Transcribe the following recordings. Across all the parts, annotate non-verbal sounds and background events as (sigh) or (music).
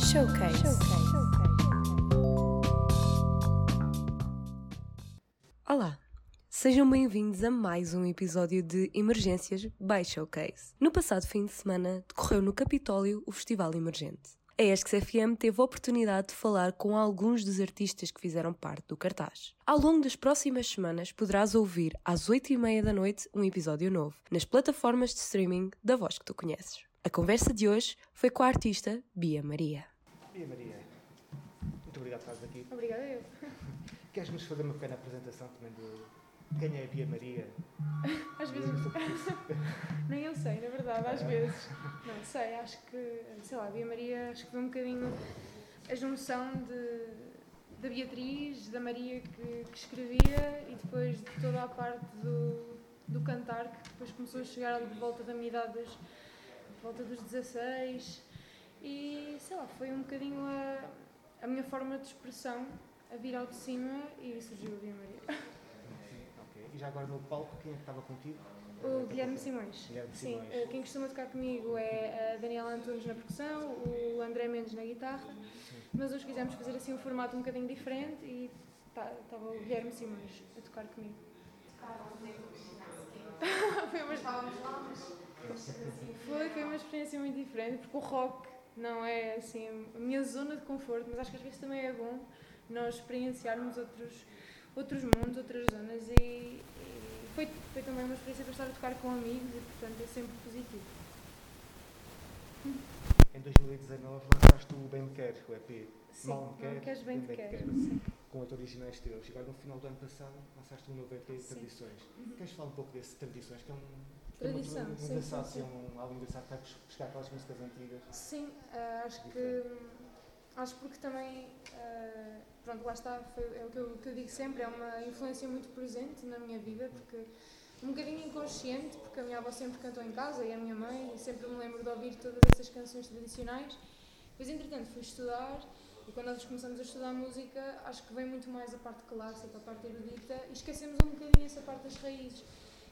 Showcase. Olá, sejam bem-vindos a mais um episódio de Emergências by Showcase. No passado fim de semana decorreu no Capitólio o Festival Emergente. A ESC-FM teve a oportunidade de falar com alguns dos artistas que fizeram parte do cartaz. Ao longo das próximas semanas poderás ouvir às 8h30 da noite um episódio novo, nas plataformas de streaming da voz que tu conheces. A conversa de hoje foi com a artista Bia Maria. Bia Maria, muito obrigado por estares aqui. Obrigada eu. Queres-nos fazer uma pequena apresentação também de quem é a Bia Maria? (laughs) Às vezes. (laughs) Nem eu sei, na verdade, às vezes. Não sei, acho que, sei lá, a Bia Maria, acho que foi um bocadinho a junção de, da Beatriz, da Maria que, que escrevia e depois de toda a parte do, do cantar, que depois começou a chegar de volta da minha idade, de volta dos 16. E sei lá, foi um bocadinho a, a minha forma de expressão a vir ao de cima e surgiu a Bia Maria. Ok. E já agora no palco, quem é que estava contigo? O Guilherme Simões. Guilherme Sim, Simões. eh, quem costuma tocar comigo é a Daniela Antunes na percussão, o André Mendes na guitarra, mas hoje quisemos fazer assim um formato um bocadinho diferente e tá- estava o Guilherme Simões a tocar comigo. (laughs) foi, uma, foi, foi uma experiência muito diferente, porque o rock não é assim a minha zona de conforto, mas acho que às vezes também é bom nós experienciarmos outros, outros mundos, outras zonas e, e foi, foi também uma experiência para estar a tocar com amigos e portanto é sempre positivo. Em 2019 lançaste o Bem Me Quer, o EP. Sim, Mal Me Quer, queres bem Me quer. Quer. Com oito originais teus. E agora no final do ano passado lançaste um novo EP de. Tradições. Uhum. Queres falar um pouco desse Tradições, que é um. Tradição, muito sim, engraçado, sim, sim. é um álbum engraçado vai buscar aquelas músicas antigas. Sim, ah, acho que acho porque também ah, pronto, lá está, foi, é o que eu, que eu digo sempre, é uma influência muito presente na minha vida, porque um bocadinho inconsciente, porque a minha avó sempre cantou em casa e a minha mãe, e sempre me lembro de ouvir todas essas canções tradicionais. Depois, entretanto, fui estudar e quando nós começamos a estudar música, acho que vem muito mais a parte clássica, a parte erudita e esquecemos um bocadinho essa parte das raízes,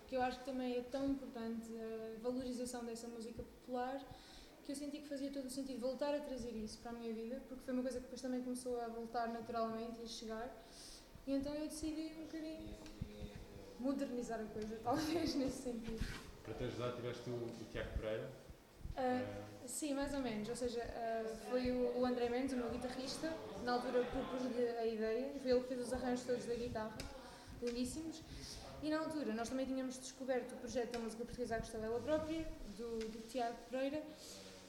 que eu acho que também é tão importante a valorização dessa música popular que eu senti que fazia todo o sentido voltar a trazer isso para a minha vida, porque foi uma coisa que depois também começou a voltar naturalmente e a chegar. E então eu decidi um bocadinho modernizar a coisa, (laughs) talvez nesse sentido. Para te ajudar, tiveste o, o Tiago Pereira. Eh, sim, mais ou menos. Ou seja, ah, foi o, o André Mendes, o meu guitarrista, na altura propus-lhe a ideia, foi ele que fez os arranjos todos da guitarra, lindíssimos. E na altura nós também tínhamos descoberto o projeto da música portuguesa à custa dela própria, do, do Tiago Pereira,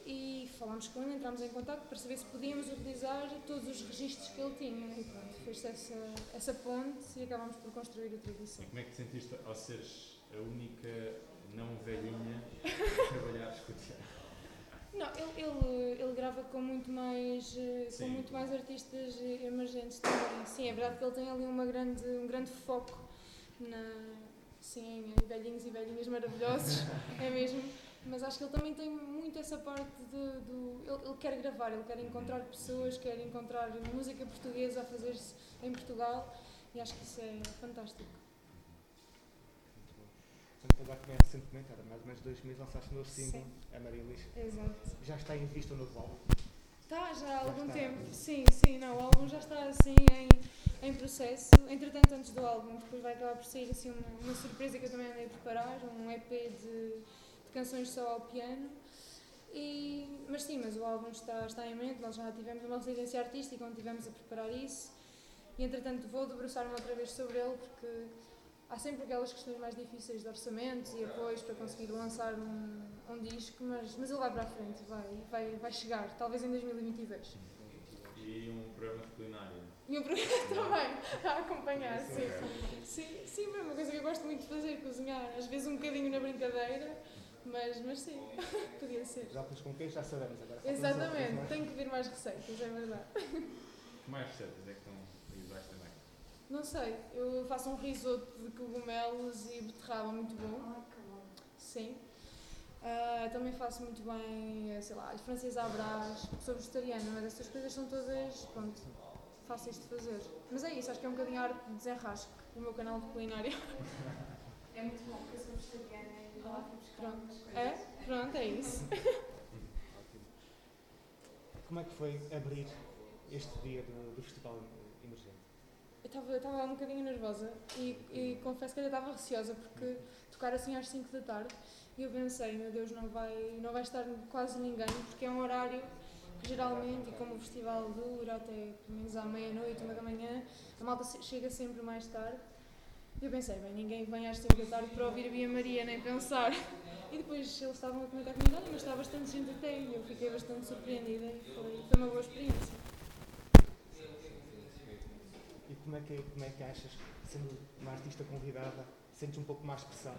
e falámos com ele, entramos em contato para saber se podíamos utilizar todos os registros que ele tinha. E pronto, fez-se essa, essa ponte e acabámos por construir a tradição. e como é que te sentiste ao seres a única não velhinha a (laughs) trabalhares com o Tiago? Não, ele, ele, ele grava com muito mais eh, com Sim. muito mais artistas eh, emergentes também. Sim, é verdade que ele tem ali uma grande, um grande foco na sim, em velhinhos e velhinhas maravilhosos, (laughs) é mesmo. Mas acho que ele também tem muito essa parte de, do. Ele, ele quer gravar, ele quer encontrar pessoas, quer encontrar música portuguesa a fazer-se em Portugal e acho que isso é fantástico. Portanto, agora também recentemente, há mais ou menos dois meses, lançaste um novo single, Sim. Amarilis. Exato. Já está em vista o novo álbum. Está já há algum está. tempo, sim, sim, não, o álbum já está assim em, em processo. Entretanto, antes do álbum, depois vai acabar por sair assim uma, uma surpresa que eu também andei a preparar, um EP de, de canções só ao piano. E, mas sim, mas o álbum está, está em mente, nós já tivemos uma residência artística onde tivemos a preparar isso. E entretanto vou debruçar-me outra vez sobre ele porque há sempre aquelas questões mais difíceis de orçamentos e apoios para conseguir lançar um, um disco, mas, mas ele vai para a frente, vai, vai, vai chegar, talvez em 2022. E um programa de culinária. E um programa (laughs) também a acompanhar, sim. Sim, sim, é uma coisa que eu gosto muito de fazer, cozinhar. Às vezes um bocadinho na brincadeira, mas, mas sim, (laughs) podia ser. Já depois com quem já sabemos agora. Exatamente, tenho que vir mais receitas, é verdade. Que mais receitas é que estão? Não sei, eu faço um risoto de cogumelos e beterraba muito bom. Sim. Ah, também faço muito bem, eh, sei lá, as francesas à brás, sou vegetariana, mas essas coisas são todas, pronto, fáceis de fazer. Mas é isso, acho que é um bocadinho a arte de desenrasque, o meu canal de culinária. (laughs) É muito bom, porque eu sou vegetariana e lá fui buscar Pronto. coisas. É? Pronto, é isso. Ótimo. (laughs) como é que foi abrir este dia do, do Festival Emergente? Eu estava um bocadinho nervosa e, e confesso que ainda estava receosa porque tocar assim às 5 da tarde e eu pensei, meu Deus, não vai, não vai estar quase ninguém porque é um horário que geralmente, e como o festival dura até pelo menos à meia-noite, uma da manhã, a malta chega sempre mais tarde. E eu pensei, bem, ninguém vem às 5 da tarde para ouvir a Bia Maria, nem pensar. E depois eles estavam a comentar comigo, mas está bastante gente até, e eu fiquei bastante surpreendida e foi, foi uma boa experiência. E como é que, como é que achas, sendo uma artista convidada, sentes um pouco mais pressão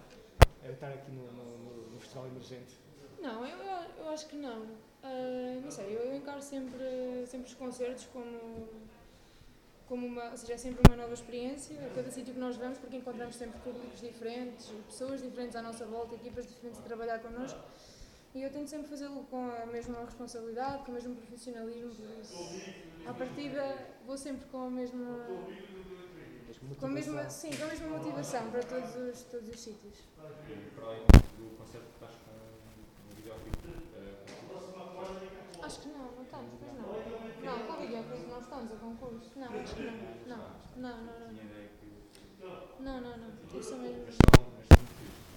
a estar aqui no, no, no- Festival Emergente? Não, eu, eu, acho que não. Ah, não sei, eu, eu encaro sempre, sempre os concertos como, como uma. Ou seja, é sempre uma nova experiência. A cada sítio que nós vamos, porque encontramos sempre públicos diferentes, pessoas diferentes à nossa volta, equipas diferentes a trabalhar connosco. E eu tento sempre fazê-lo com a mesma responsabilidade, com o mesmo profissionalismo. Por isso, à partida, vou sempre com a mesma. Com a mesma, sim, com a mesma motivação para todos os, todos os sítios. Para do concerto, estás com eh, Acho que não, não estamos, pois não. Não, com o videoclipe não estamos a concurso. Não, acho que não. Não, não, não, não. que. Não, não, não. Isso mesmo fixe.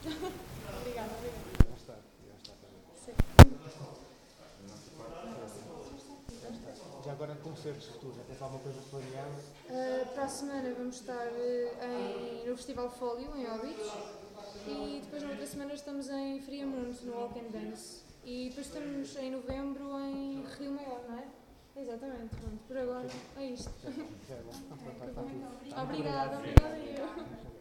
Obrigada, obrigada. Já está, já está. também. Sim. Da nossa parte, Já agora concertos futuros, já tens alguma coisa planeada? Uh, para a semana vamos estar uh, em, no Festival Fólio, em Óbidos. E depois na outra semana estamos em Friamundo, no Walk and Dance. E depois estamos em novembro em Rio Maior, não é? Exatamente, pronto. Por agora é isto. (laughs) Tudo. Obrigada, obrigada eu.